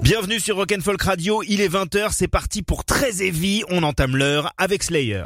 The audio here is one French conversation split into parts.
Bienvenue sur Rock'n'Folk Radio, il est 20h, c'est parti pour très heavy, on entame l'heure avec Slayer.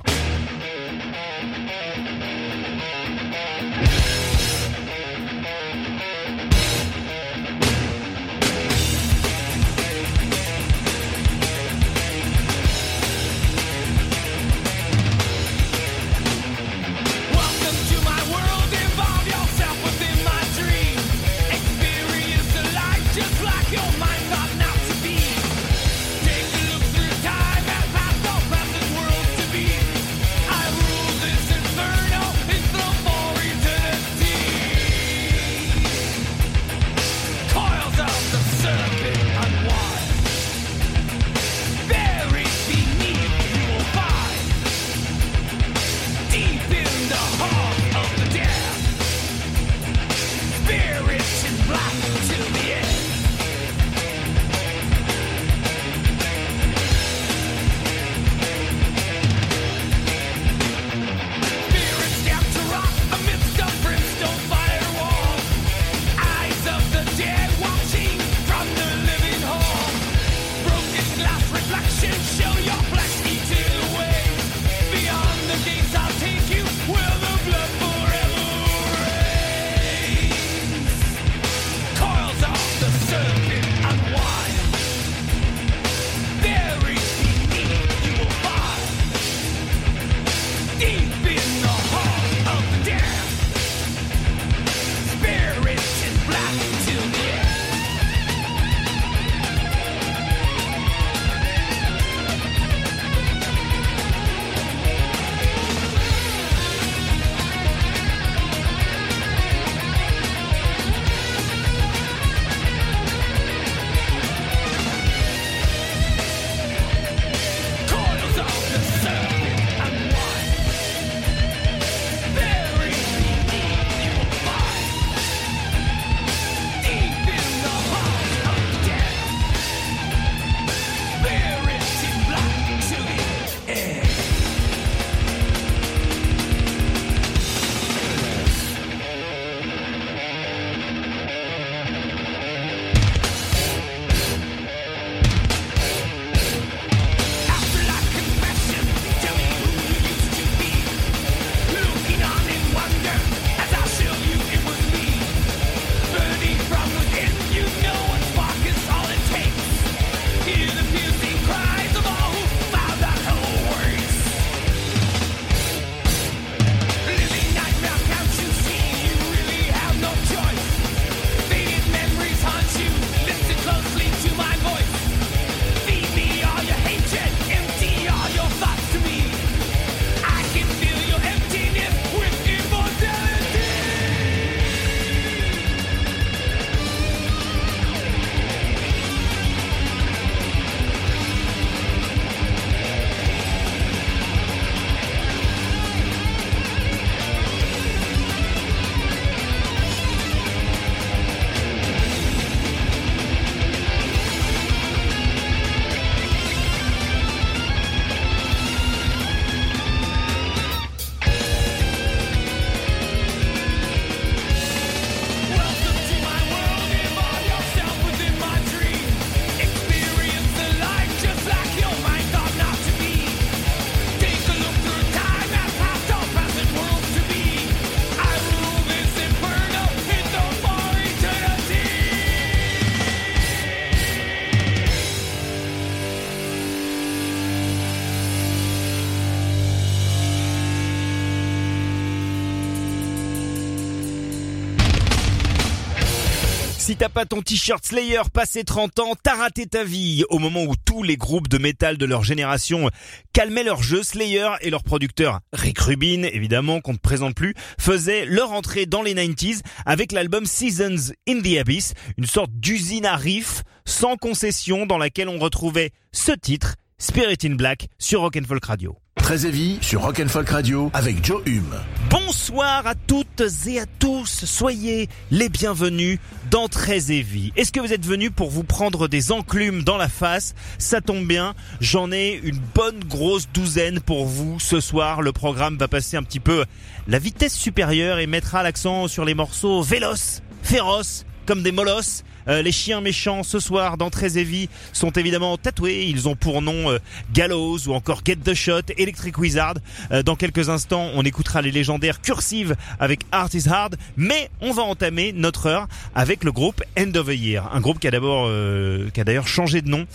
T'as pas ton t-shirt Slayer passé 30 ans, t'as raté ta vie. Au moment où tous les groupes de métal de leur génération calmaient leur jeu, Slayer et leur producteur Rick Rubin, évidemment qu'on ne présente plus, faisaient leur entrée dans les 90s avec l'album Seasons in the Abyss, une sorte d'usine à riff sans concession dans laquelle on retrouvait ce titre, Spirit in Black, sur Rock'n'Folk Radio. Très sur Rock'n'Folk Radio avec Joe Hume. Bonsoir à toutes et à tous, soyez les bienvenus dans Très Heavy. Est-ce que vous êtes venus pour vous prendre des enclumes dans la face? Ça tombe bien, j'en ai une bonne grosse douzaine pour vous ce soir. Le programme va passer un petit peu la vitesse supérieure et mettra l'accent sur les morceaux véloces, féroces comme des molosses. Euh, les chiens méchants ce soir dans Heavy sont évidemment tatoués. Ils ont pour nom euh, Gallows ou encore Get the Shot, Electric Wizard. Euh, dans quelques instants, on écoutera les légendaires Cursive avec Art is Hard. Mais on va entamer notre heure avec le groupe End of the Year. Un groupe qui a d'abord, euh, qui a d'ailleurs changé de nom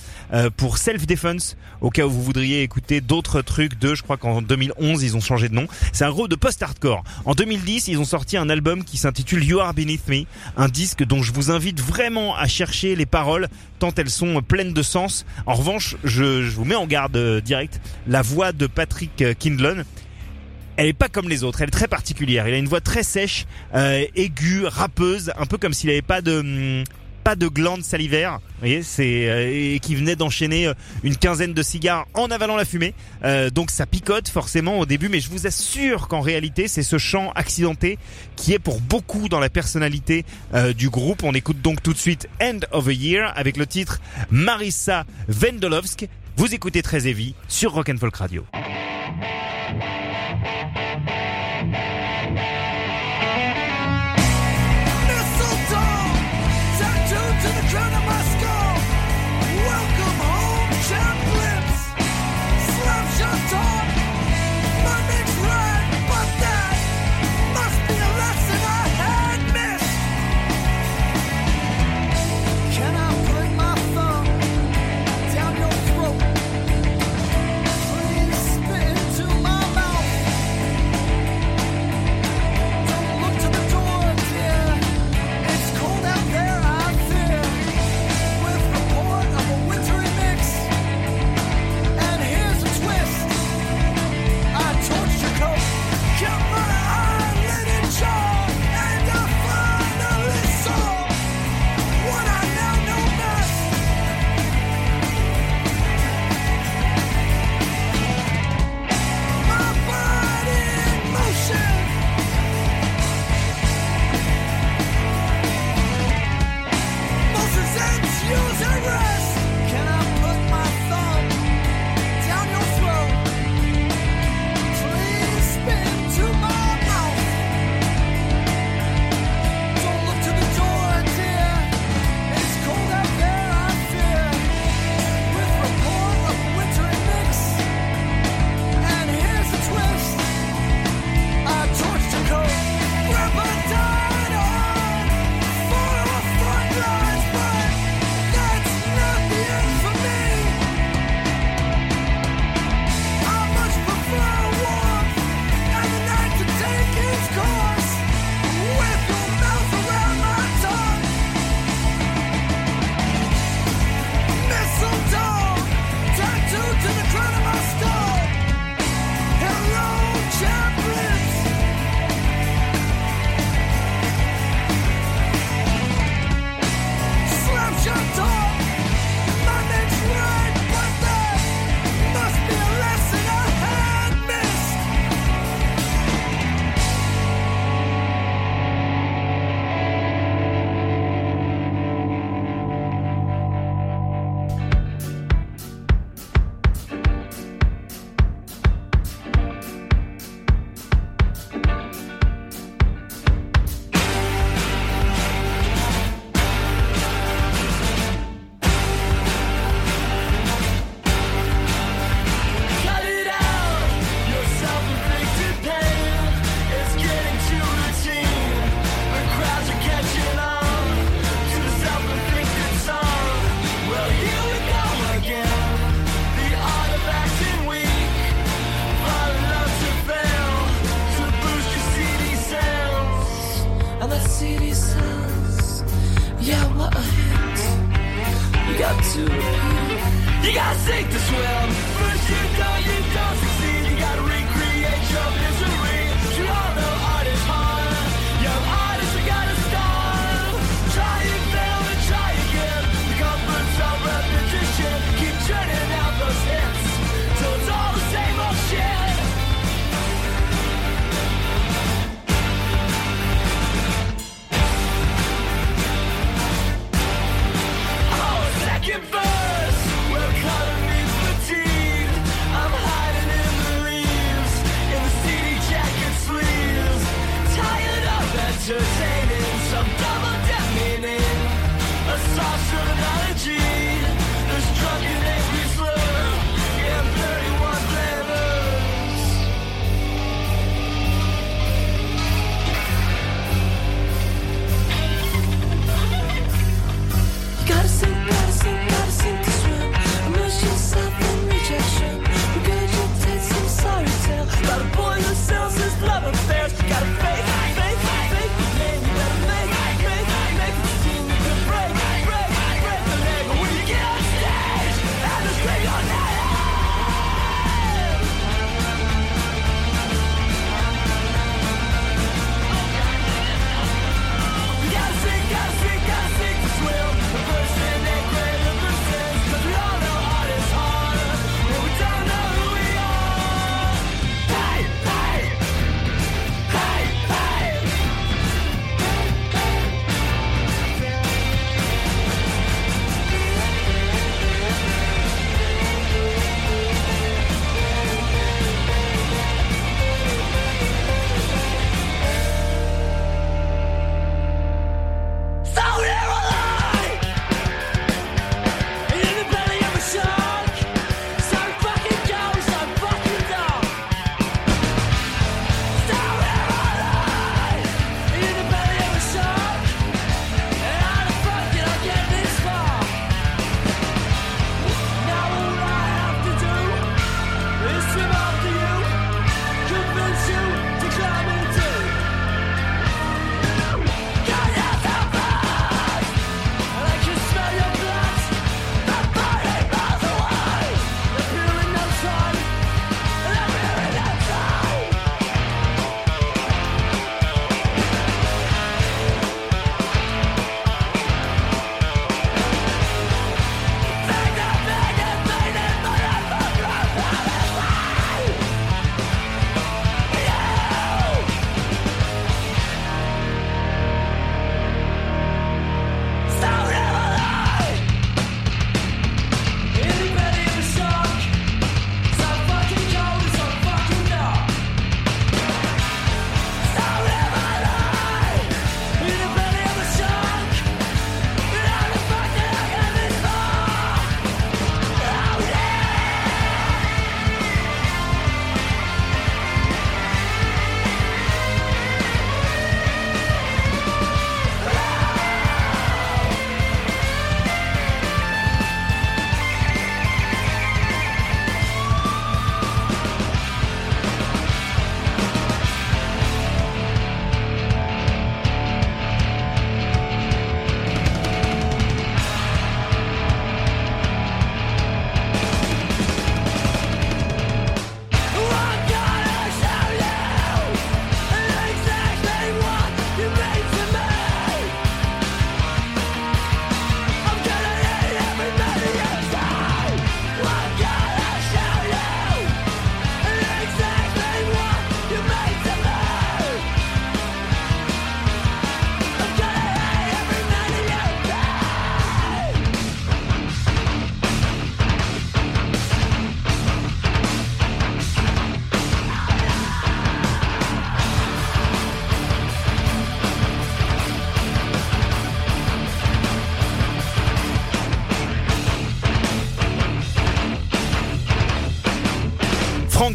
pour Self Defense. Au cas où vous voudriez écouter d'autres trucs de, je crois qu'en 2011 ils ont changé de nom. C'est un groupe de post-hardcore. En 2010, ils ont sorti un album qui s'intitule You Are Beneath Me, un disque dont je vous invite vraiment à chercher les paroles tant elles sont pleines de sens. En revanche, je, vous mets en garde euh, direct. La voix de Patrick euh, Kindlon, elle est pas comme les autres, elle est très particulière. Il a une voix très sèche, euh, aiguë, rappeuse, un peu comme s'il avait pas de hum, pas de glandes salivaires. Vous voyez, c'est euh, et qui venait d'enchaîner euh, une quinzaine de cigares en avalant la fumée. Euh, donc ça picote forcément au début, mais je vous assure qu'en réalité, c'est ce chant accidenté qui est pour beaucoup dans la personnalité du groupe. On écoute donc tout de suite End of a Year avec le titre Marissa Vendolovsk. Vous écoutez très heavy sur Rock and Folk Radio.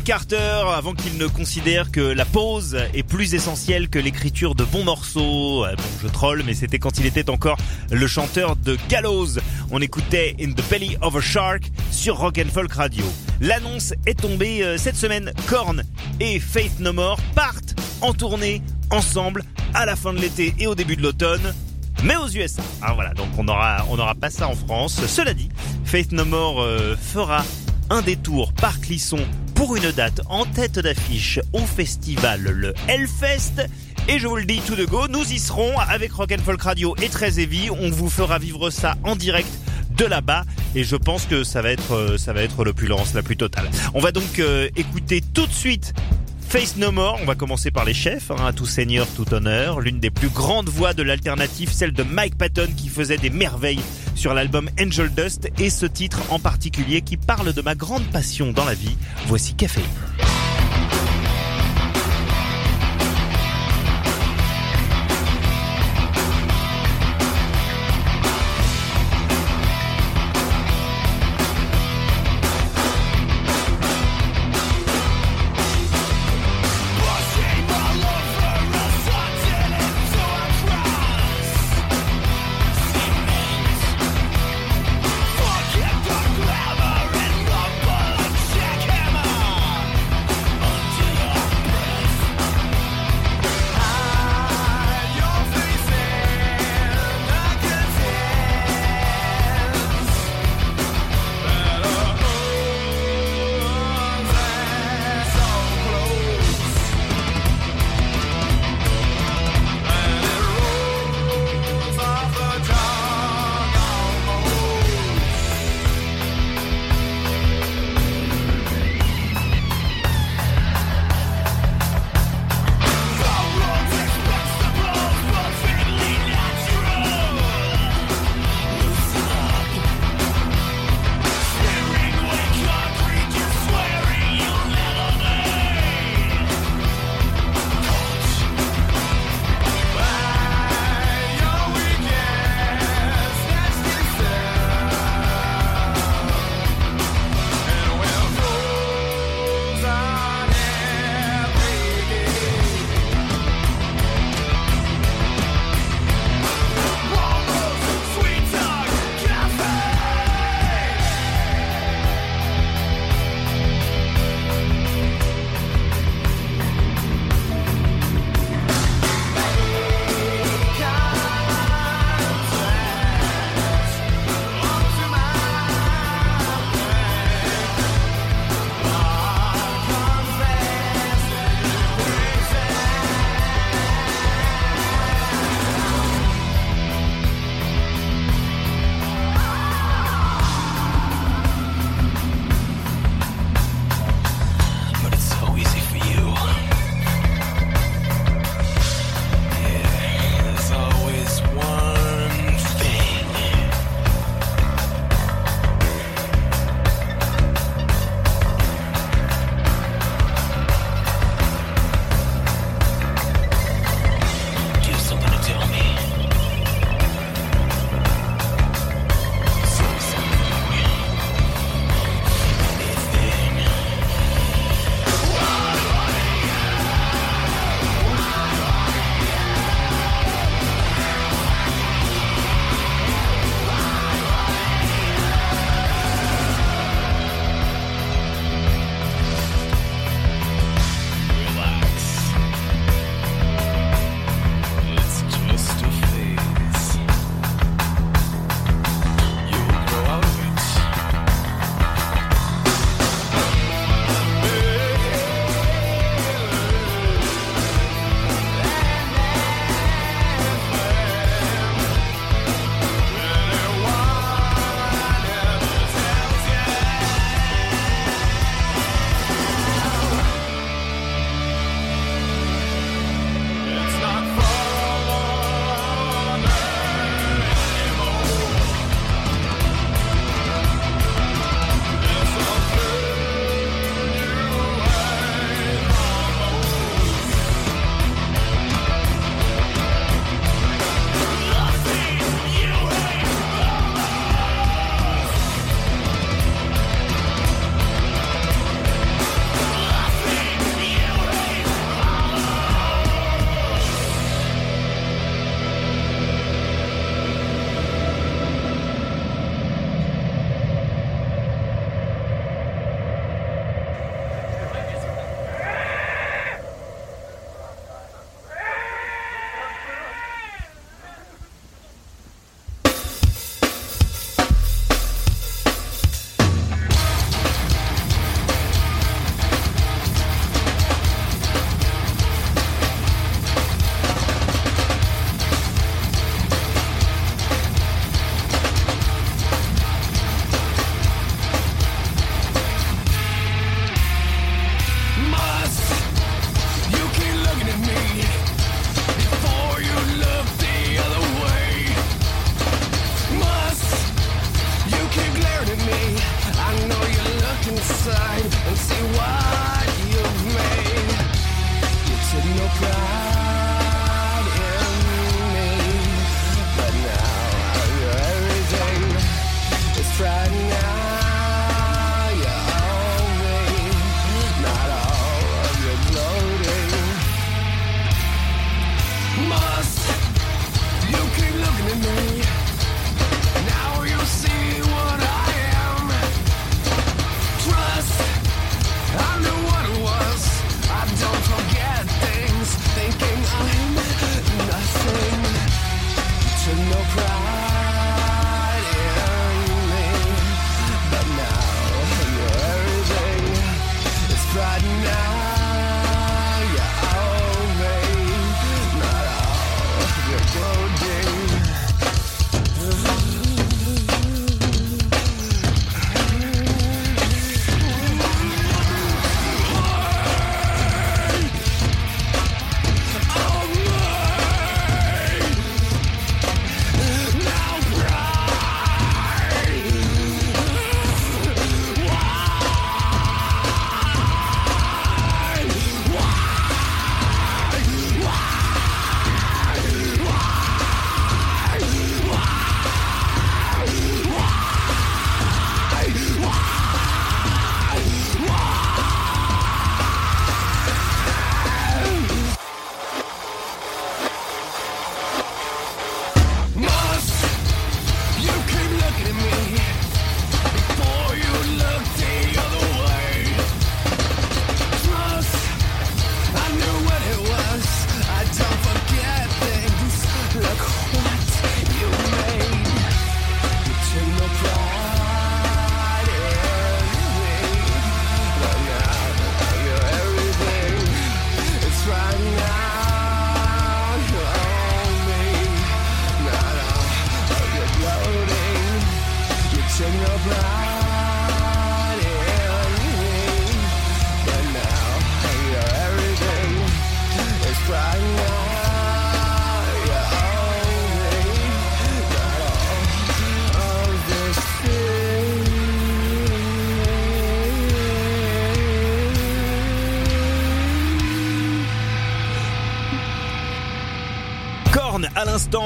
Carter, avant qu'il ne considère que la pause est plus essentielle que l'écriture de bons morceaux. Euh, Bon, je troll, mais c'était quand il était encore le chanteur de Gallows. On écoutait In the Belly of a Shark sur Rock and Folk Radio. L'annonce est tombée euh, cette semaine. Korn et Faith No More partent en tournée ensemble à la fin de l'été et au début de l'automne mais aux USA. Ah voilà, donc on aura on aura pas ça en France. Cela dit, Faith No More euh, fera un détour par Clisson pour une date en tête d'affiche au festival le Hellfest. Et je vous le dis tout de go, nous y serons avec Rock and Folk Radio et Très Heavy. On vous fera vivre ça en direct de là-bas et je pense que ça va être euh, ça va être l'opulence la plus totale. On va donc euh, écouter tout de suite Face No More, on va commencer par les chefs, hein, tout seigneur, tout honneur, l'une des plus grandes voix de l'alternative, celle de Mike Patton qui faisait des merveilles sur l'album Angel Dust et ce titre en particulier qui parle de ma grande passion dans la vie. Voici Café.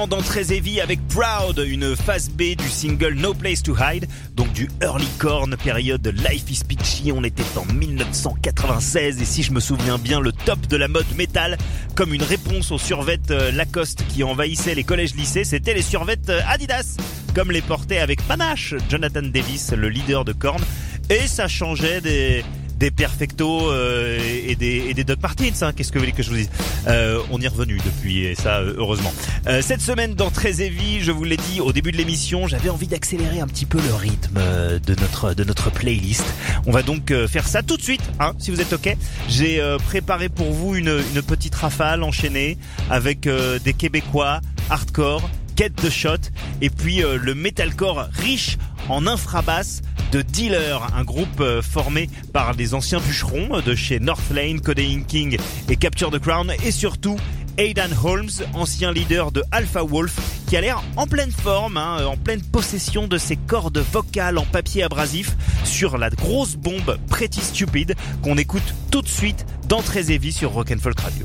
Dans Très avec Proud, une phase B du single No Place to Hide, donc du early corn période Life is Peachy. On était en 1996 et si je me souviens bien, le top de la mode métal, comme une réponse aux survêtes euh, Lacoste qui envahissaient les collèges-lycées, c'était les survêtes euh, Adidas, comme les portait avec panache Jonathan Davis, le leader de Korn. Et ça changeait des des Perfecto euh, et des et des Doc Martins. Hein. Qu'est-ce que vous voulez que je vous dise euh, On est revenu depuis et ça euh, heureusement. Euh, cette semaine dans Très Heavy, je vous l'ai dit au début de l'émission, j'avais envie d'accélérer un petit peu le rythme euh, de notre de notre playlist. On va donc euh, faire ça tout de suite, hein, si vous êtes ok. J'ai préparé pour vous une une petite rafale enchaînée avec des Québécois hardcore. Get the Shot et puis le metalcore riche en infrabasse de Dealer, un groupe euh, formé par des anciens bûcherons euh, de chez Northlane, Codeine King et Capture the Crown et surtout Aidan Holmes, ancien leader de Alpha Wolf, qui a l'air en pleine forme, hein, en pleine possession de ses cordes vocales en papier abrasif sur la grosse bombe Pretty Stupid qu'on écoute tout de suite dans Très sur Rock'n'Folk Radio.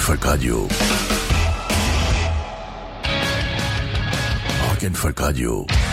Rock'n'Folk Radio. Rock'n'Folk Radio.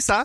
Ça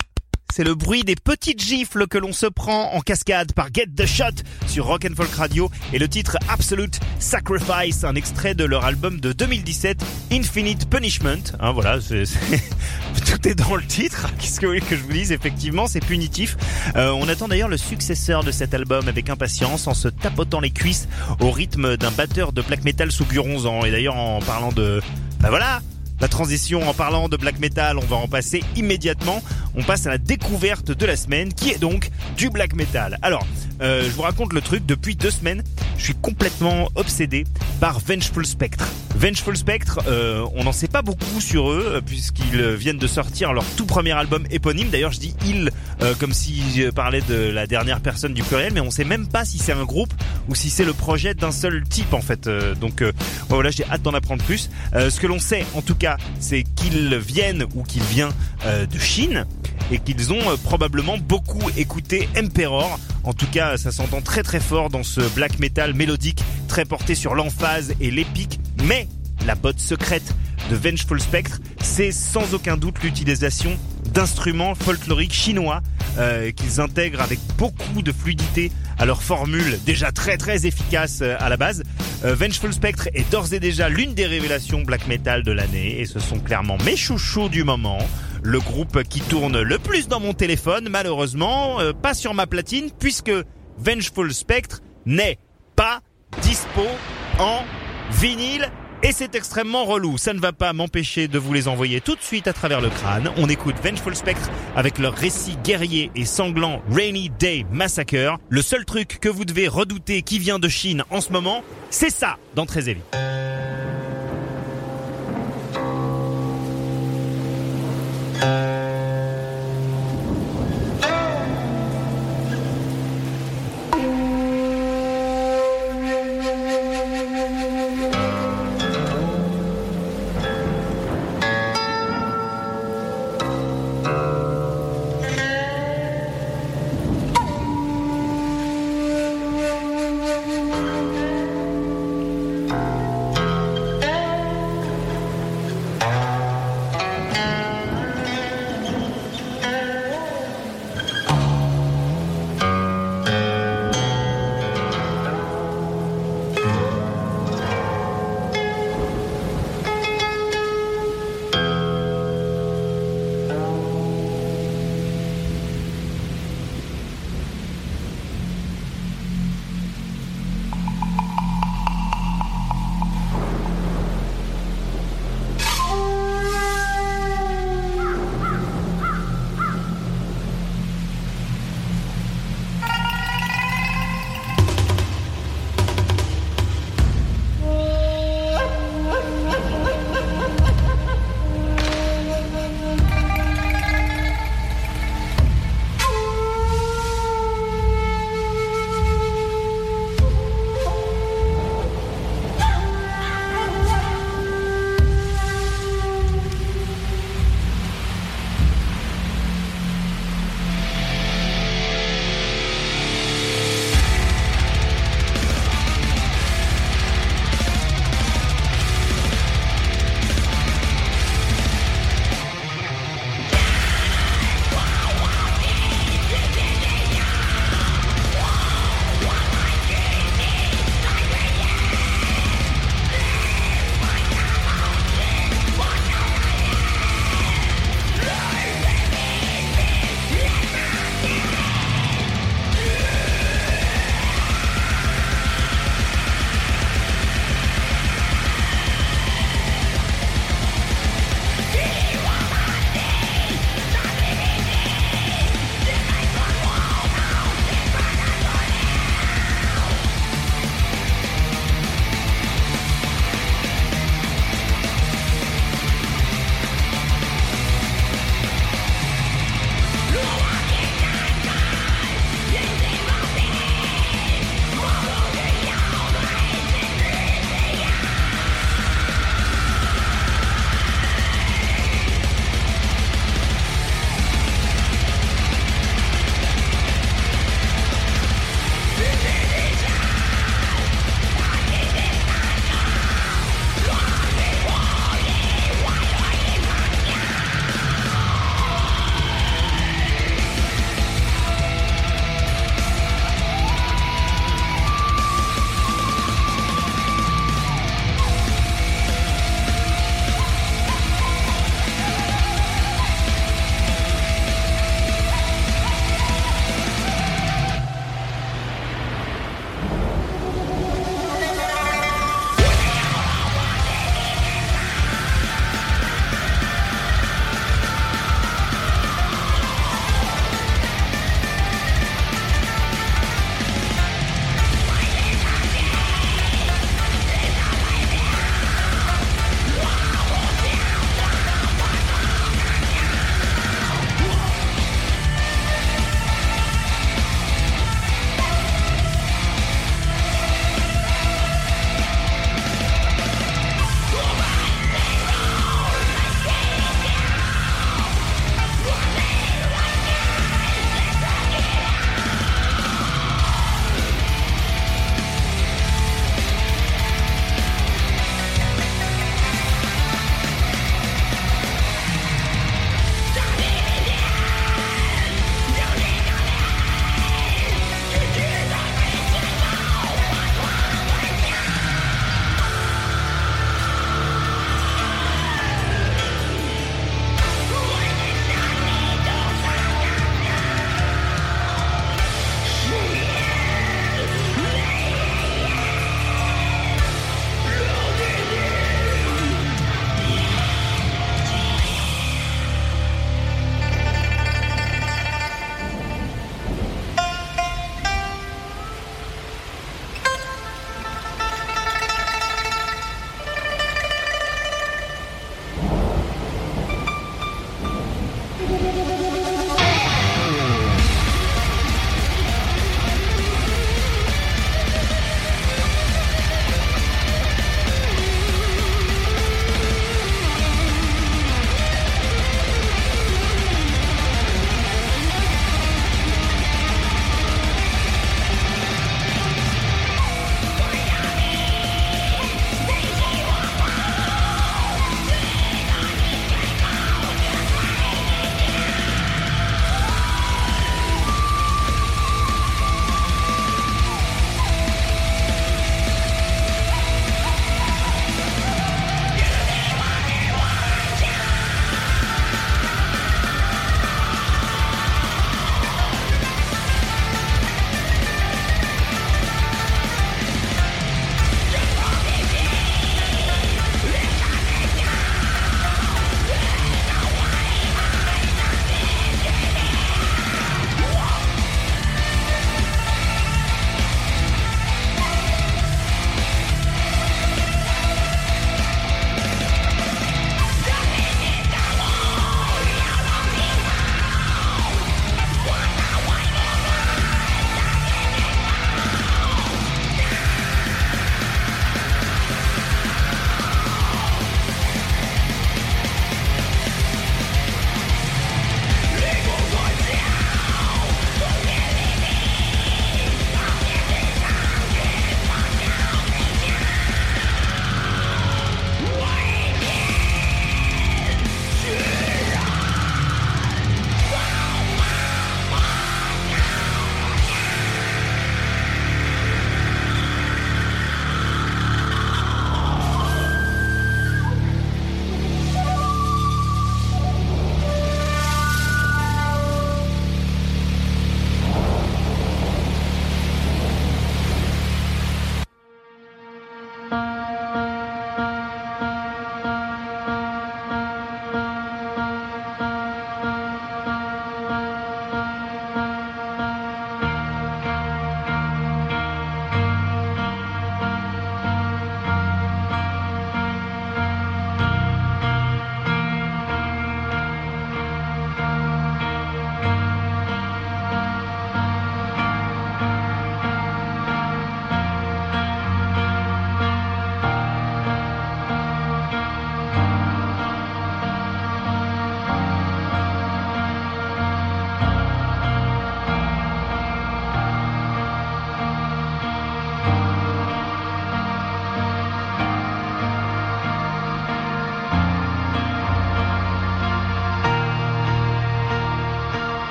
c'est le bruit des petites gifles que l'on se prend en cascade par Get the Shot sur Rock Folk Radio et le titre Absolute Sacrifice, un extrait de leur album de 2017 Infinite Punishment. Hein, voilà, tout est dans le titre. Qu'est-ce que vous voulez que je vous dise Effectivement, c'est punitif. Euh, on attend d'ailleurs le successeur de cet album avec impatience en se tapotant les cuisses au rythme d'un batteur de black metal sous Guronzan. Et d'ailleurs, en parlant de, bah voilà. La transition en parlant de black metal, on va en passer immédiatement. On passe à la découverte de la semaine qui est donc du black metal. Alors, euh, je vous raconte le truc, depuis deux semaines, je suis complètement obsédé par Vengeful Spectre. Vengeful Spectre, euh, on n'en sait pas beaucoup sur eux euh, puisqu'ils viennent de sortir leur tout premier album éponyme. D'ailleurs, je dis ils comme si je parlais de la dernière personne du pluriel, mais on sait même pas si c'est un groupe ou si c'est le projet d'un seul type en fait. Donc voilà, j'ai hâte d'en apprendre plus. Ce que l'on sait en tout cas, c'est qu'ils viennent ou qu'ils viennent de Chine et qu'ils ont probablement beaucoup écouté Emperor. En tout cas, ça s'entend très très fort dans ce black metal mélodique, très porté sur l'emphase et l'épique. Mais la botte secrète de Vengeful Spectre, c'est sans aucun doute l'utilisation d'instruments folkloriques chinois euh, qu'ils intègrent avec beaucoup de fluidité à leur formule déjà très très efficace euh, à la base. Euh, Vengeful Spectre est d'ores et déjà l'une des révélations black metal de l'année et ce sont clairement mes chouchous du moment. Le groupe qui tourne le plus dans mon téléphone, malheureusement, pas sur ma platine puisque Vengeful Spectre n'est pas dispo en vinyle et c'est extrêmement relou. Ça ne va pas m'empêcher de vous les envoyer tout de suite à travers le crâne. On écoute Vengeful Spectre avec leur récit guerrier et sanglant Rainy Day Massacre. Le seul truc que vous devez redouter qui vient de Chine en ce moment, c'est ça dans Très.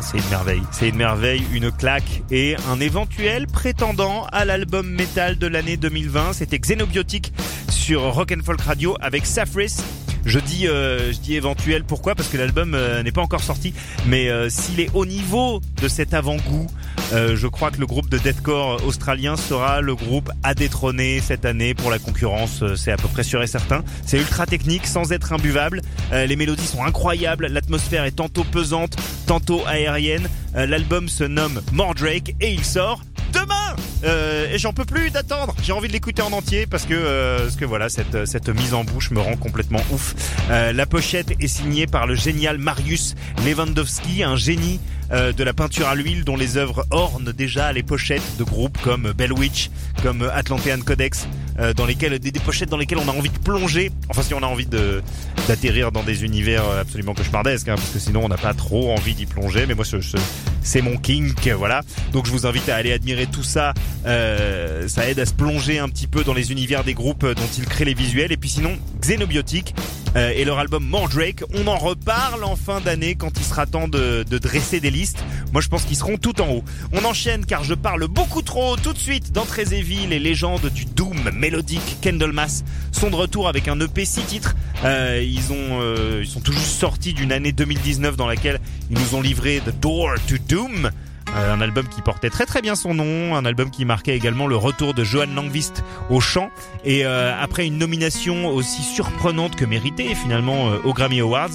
C'est une merveille. C'est une merveille, une claque et un éventuel prétendant à l'album métal de l'année 2020. C'était Xenobiotic sur Rock and Folk Radio avec Safris. Je dis, euh, je dis éventuel. Pourquoi? Parce que l'album euh, n'est pas encore sorti. Mais euh, s'il est au niveau de cet avant-goût, je crois que le groupe de deathcore australien sera le groupe à détrôner cette année pour la concurrence. C'est à peu près sûr et certain. C'est ultra technique, sans être imbuvable. Euh, les mélodies sont incroyables. L'atmosphère est tantôt pesante, tantôt aérienne. Euh, L'album se nomme Mordrake et il sort demain. Euh, et j'en peux plus d'attendre. J'ai envie de l'écouter en entier parce que parce que voilà cette cette mise en bouche me rend complètement ouf. La pochette est signée par le génial Marius Lewandowski, un génie de la peinture à l'huile dont les œuvres ornent déjà les pochettes de groupes comme Bell Witch, comme Atlantean Codex, euh, dans lesquelles des, pochettes dans lesquelles on a envie de plonger. Enfin si on a envie d'atterrir dans des univers absolument cauchemardesques, hein, parce que sinon on n'a pas trop envie d'y plonger. Mais moi ce- ce- c'est mon kink, voilà. Donc je vous invite à aller admirer tout ça. Euh, ça aide à se plonger un petit peu dans les univers des groupes dont ils créent les visuels. Et puis sinon, Xenobiotic euh, et leur album Mordrake, on en reparle en fin d'année quand il sera temps de, dresser des listes. Moi je pense qu'ils seront tout en haut. On enchaîne car je parle beaucoup trop tout de suite dans Evil, les légendes du Doom mélodique Candlemas sont de retour avec un EP 6 titres. Euh, ils ont euh, ils sont juste sortis d'une année 2019 dans laquelle ils nous ont livré The Door to Doom. Euh, un album qui portait très très bien son nom, un album qui marquait également le retour de Johan Langvist au chant et euh, après une nomination aussi surprenante que méritée finalement euh, aux Grammy Awards,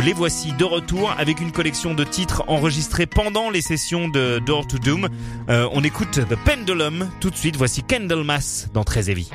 les voici de retour avec une collection de titres enregistrés pendant les sessions de Door to Doom. On écoute The Pendulum tout de suite, voici Candlemas dans Très Heavy.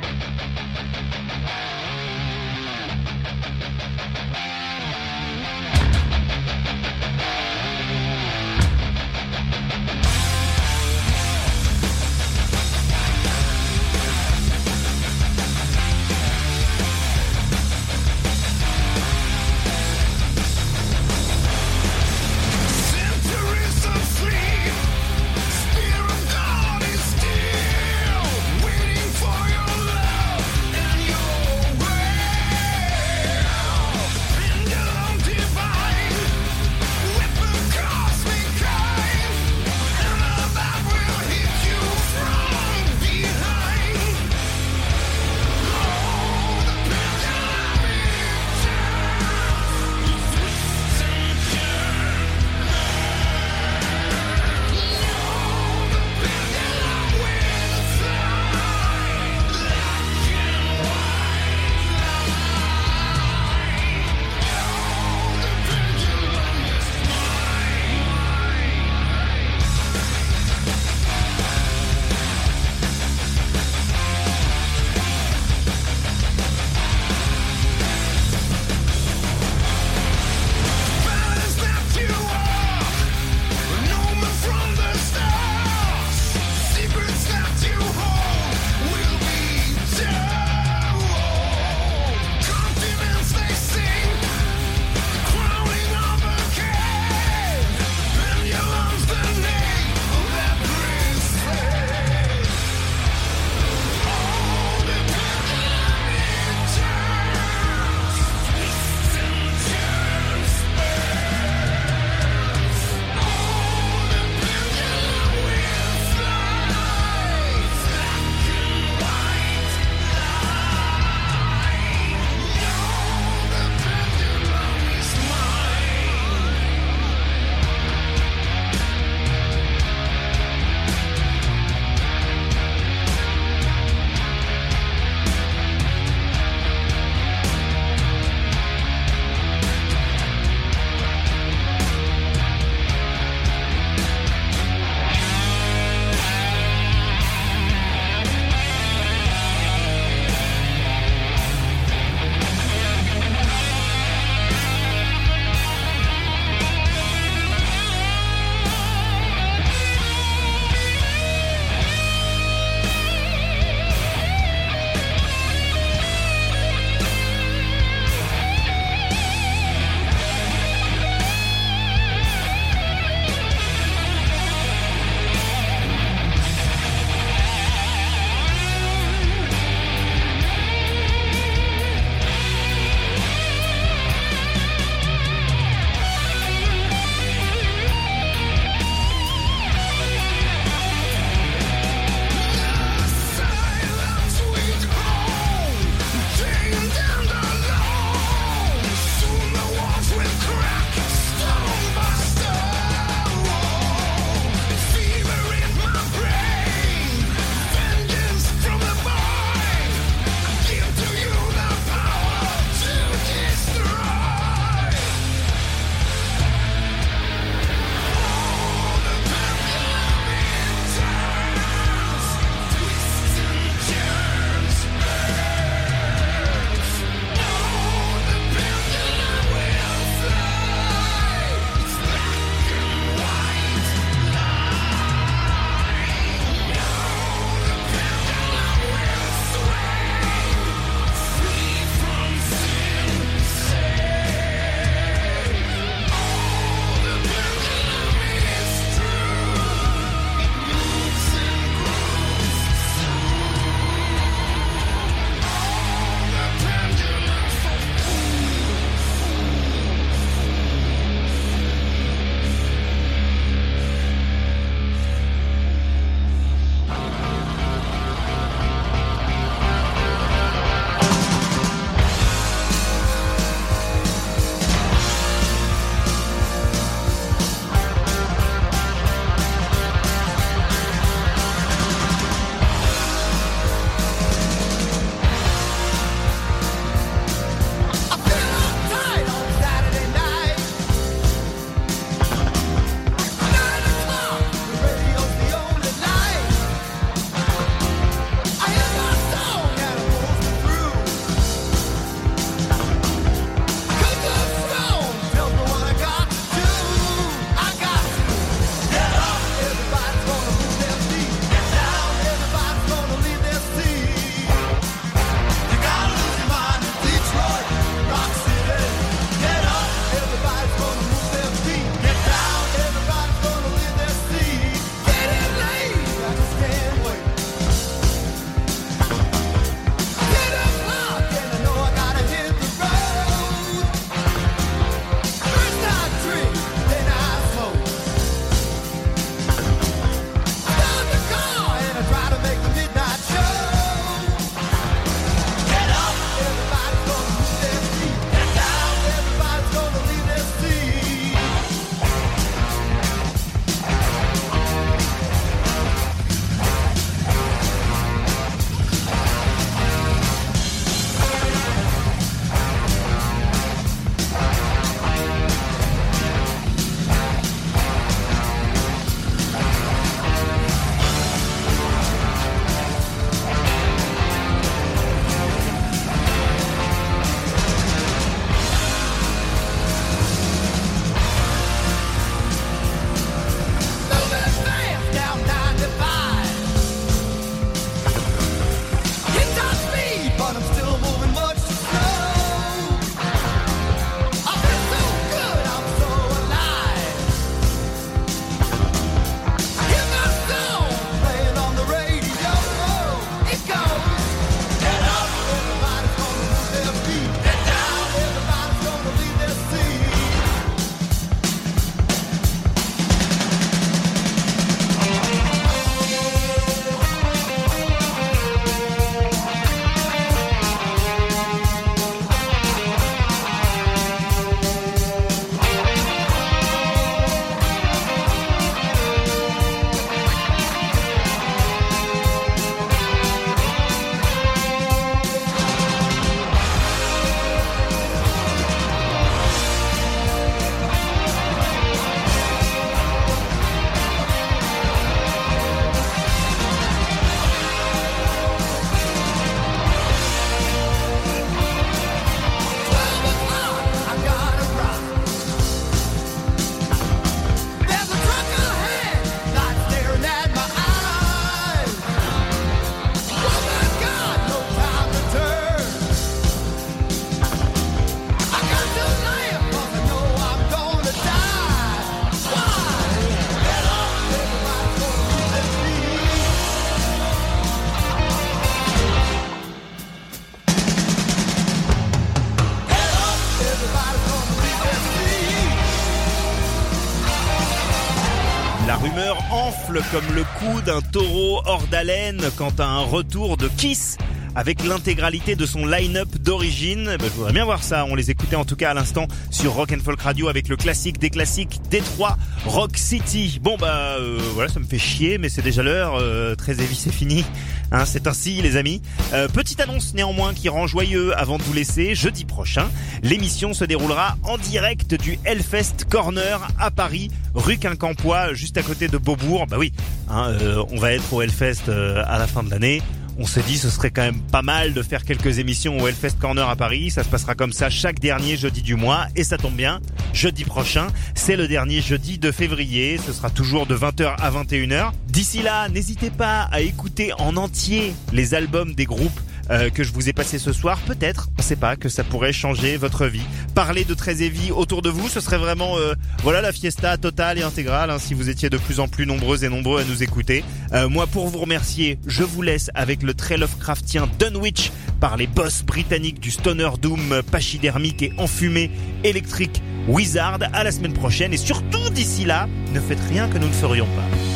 Comme le cou d'un taureau hors d'haleine quant à un retour de Kiss avec l'intégralité de son line-up d'origine. Ben, je voudrais bien voir ça. On les écoutait en tout cas à l'instant sur Rock Folk Radio avec le classique des classiques Détroit Rock City. Bon bah euh, voilà, ça me fait chier, mais c'est déjà l'heure. Euh, très heavy, c'est fini. Hein, c'est ainsi les amis. Euh, petite annonce néanmoins qui rend joyeux avant de vous laisser. Jeudi prochain, l'émission se déroulera en direct du Hellfest Corner à Paris, rue Quincampoix, juste à côté de Beaubourg. Bah oui, hein, euh, on va être au Hellfest euh, à la fin de l'année on s'est dit ce serait quand même pas mal de faire quelques émissions au Hellfest Corner à Paris. Ça se passera comme ça chaque dernier jeudi du mois et ça tombe bien. Jeudi prochain, c'est le dernier jeudi de février. Ce sera toujours de 20h à 21h. D'ici là, n'hésitez pas à écouter en entier les albums des groupes euh, que je vous ai passé ce soir, peut-être, on sait pas, que ça pourrait changer votre vie. Parler de heavy autour de vous, ce serait vraiment, euh, voilà, la fiesta totale et intégrale. hein, si vous étiez de plus en plus nombreux et nombreux à nous écouter. Euh, moi, pour vous remercier, je vous laisse avec le très Lovecraftien Dunwich par les boss britanniques du stoner doom pachydermique et enfumé électrique Wizard. À la semaine prochaine et surtout d'ici là, ne faites rien que nous ne ferions pas.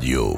Radio.